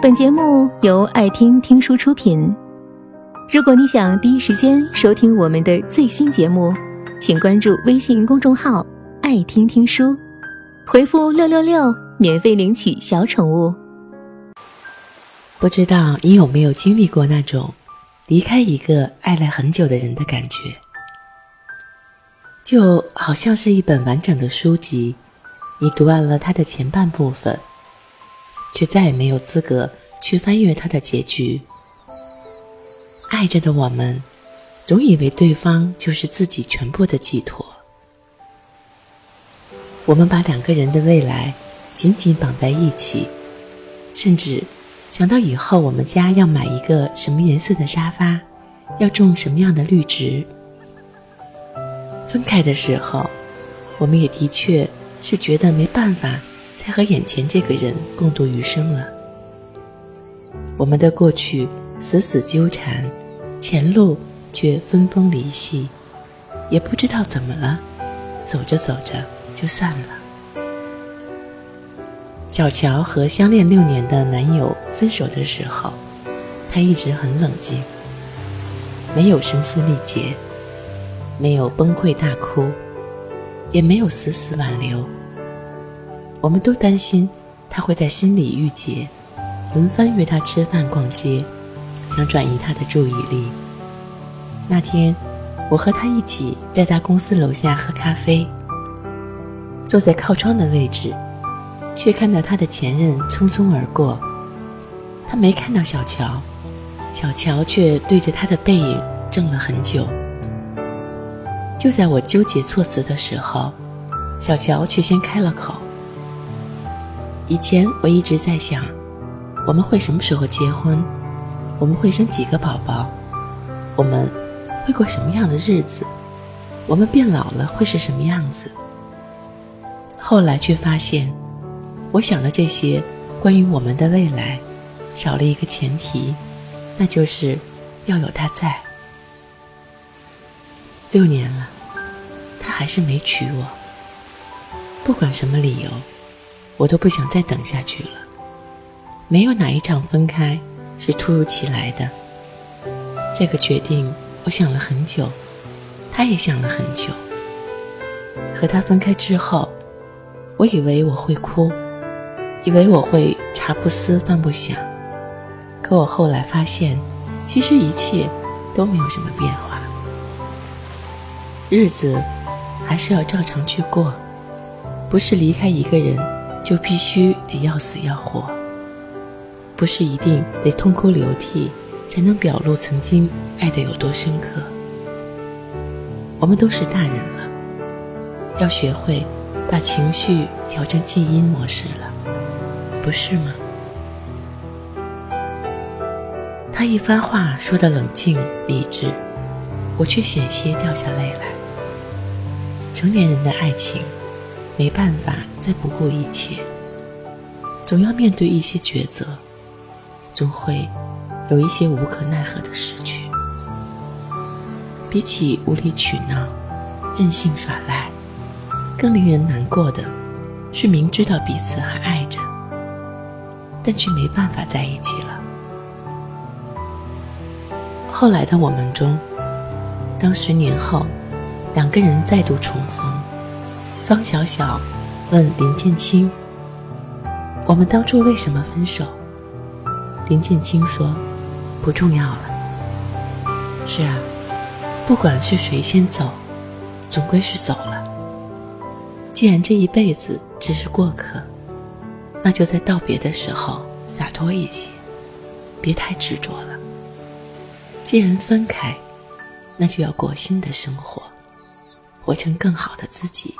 本节目由爱听听书出品。如果你想第一时间收听我们的最新节目，请关注微信公众号“爱听听书”，回复“六六六”免费领取小宠物。不知道你有没有经历过那种离开一个爱了很久的人的感觉？就好像是一本完整的书籍，你读完了它的前半部分。却再也没有资格去翻阅它的结局。爱着的我们，总以为对方就是自己全部的寄托。我们把两个人的未来紧紧绑在一起，甚至想到以后我们家要买一个什么颜色的沙发，要种什么样的绿植。分开的时候，我们也的确是觉得没办法。才和眼前这个人共度余生了。我们的过去死死纠缠，前路却分崩离析，也不知道怎么了，走着走着就散了。小乔和相恋六年的男友分手的时候，她一直很冷静，没有声嘶力竭，没有崩溃大哭，也没有死死挽留。我们都担心他会在心里郁结，轮番约他吃饭、逛街，想转移他的注意力。那天，我和他一起在他公司楼下喝咖啡，坐在靠窗的位置，却看到他的前任匆匆而过。他没看到小乔，小乔却对着他的背影怔了很久。就在我纠结措辞的时候，小乔却先开了口。以前我一直在想，我们会什么时候结婚？我们会生几个宝宝？我们会过什么样的日子？我们变老了会是什么样子？后来却发现，我想的这些关于我们的未来，少了一个前提，那就是要有他在。六年了，他还是没娶我。不管什么理由。我都不想再等下去了。没有哪一场分开是突如其来的。这个决定，我想了很久，他也想了很久。和他分开之后，我以为我会哭，以为我会茶不思饭不想。可我后来发现，其实一切都没有什么变化。日子还是要照常去过，不是离开一个人。就必须得要死要活，不是一定得痛哭流涕才能表露曾经爱的有多深刻。我们都是大人了，要学会把情绪调成静音模式了，不是吗？他一番话说的冷静理智，我却险些掉下泪来。成年人的爱情。没办法再不顾一切，总要面对一些抉择，总会有一些无可奈何的失去。比起无理取闹、任性耍赖，更令人难过的是明知道彼此还爱着，但却没办法在一起了。后来的我们中，当十年后两个人再度重逢。方小小问林建清：“我们当初为什么分手？”林建清说：“不重要了。”是啊，不管是谁先走，总归是走了。既然这一辈子只是过客，那就在道别的时候洒脱一些，别太执着了。既然分开，那就要过新的生活，活成更好的自己。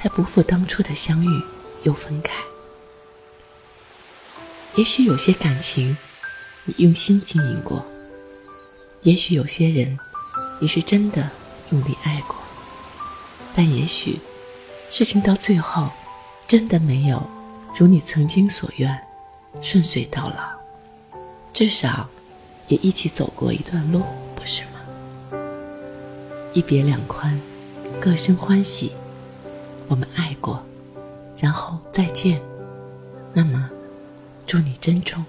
才不负当初的相遇又分开。也许有些感情，你用心经营过；也许有些人，你是真的用力爱过。但也许，事情到最后，真的没有如你曾经所愿，顺遂到老。至少，也一起走过一段路，不是吗？一别两宽，各生欢喜。我们爱过，然后再见。那么，祝你珍重。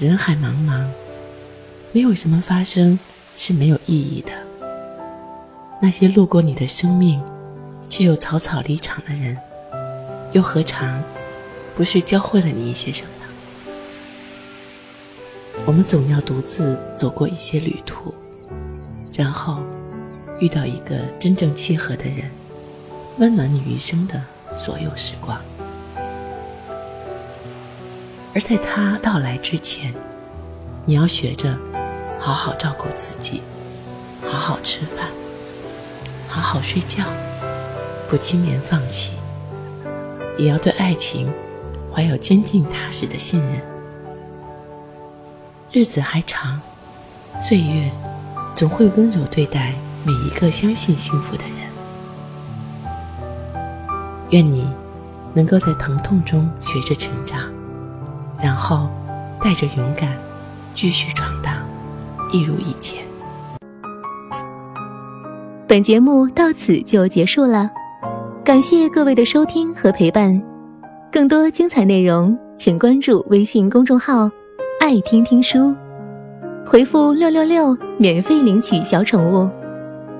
人海茫茫，没有什么发生是没有意义的。那些路过你的生命，却又草草离场的人，又何尝不是教会了你一些什么？我们总要独自走过一些旅途，然后遇到一个真正契合的人，温暖你余生的所有时光。而在他到来之前，你要学着好好照顾自己，好好吃饭，好好睡觉，不轻言放弃，也要对爱情怀有坚定踏实的信任。日子还长，岁月总会温柔对待每一个相信幸福的人。愿你能够在疼痛中学着成长，然后带着勇敢继续闯荡，一如以前。本节目到此就结束了，感谢各位的收听和陪伴。更多精彩内容，请关注微信公众号。爱听听书，回复六六六免费领取小宠物，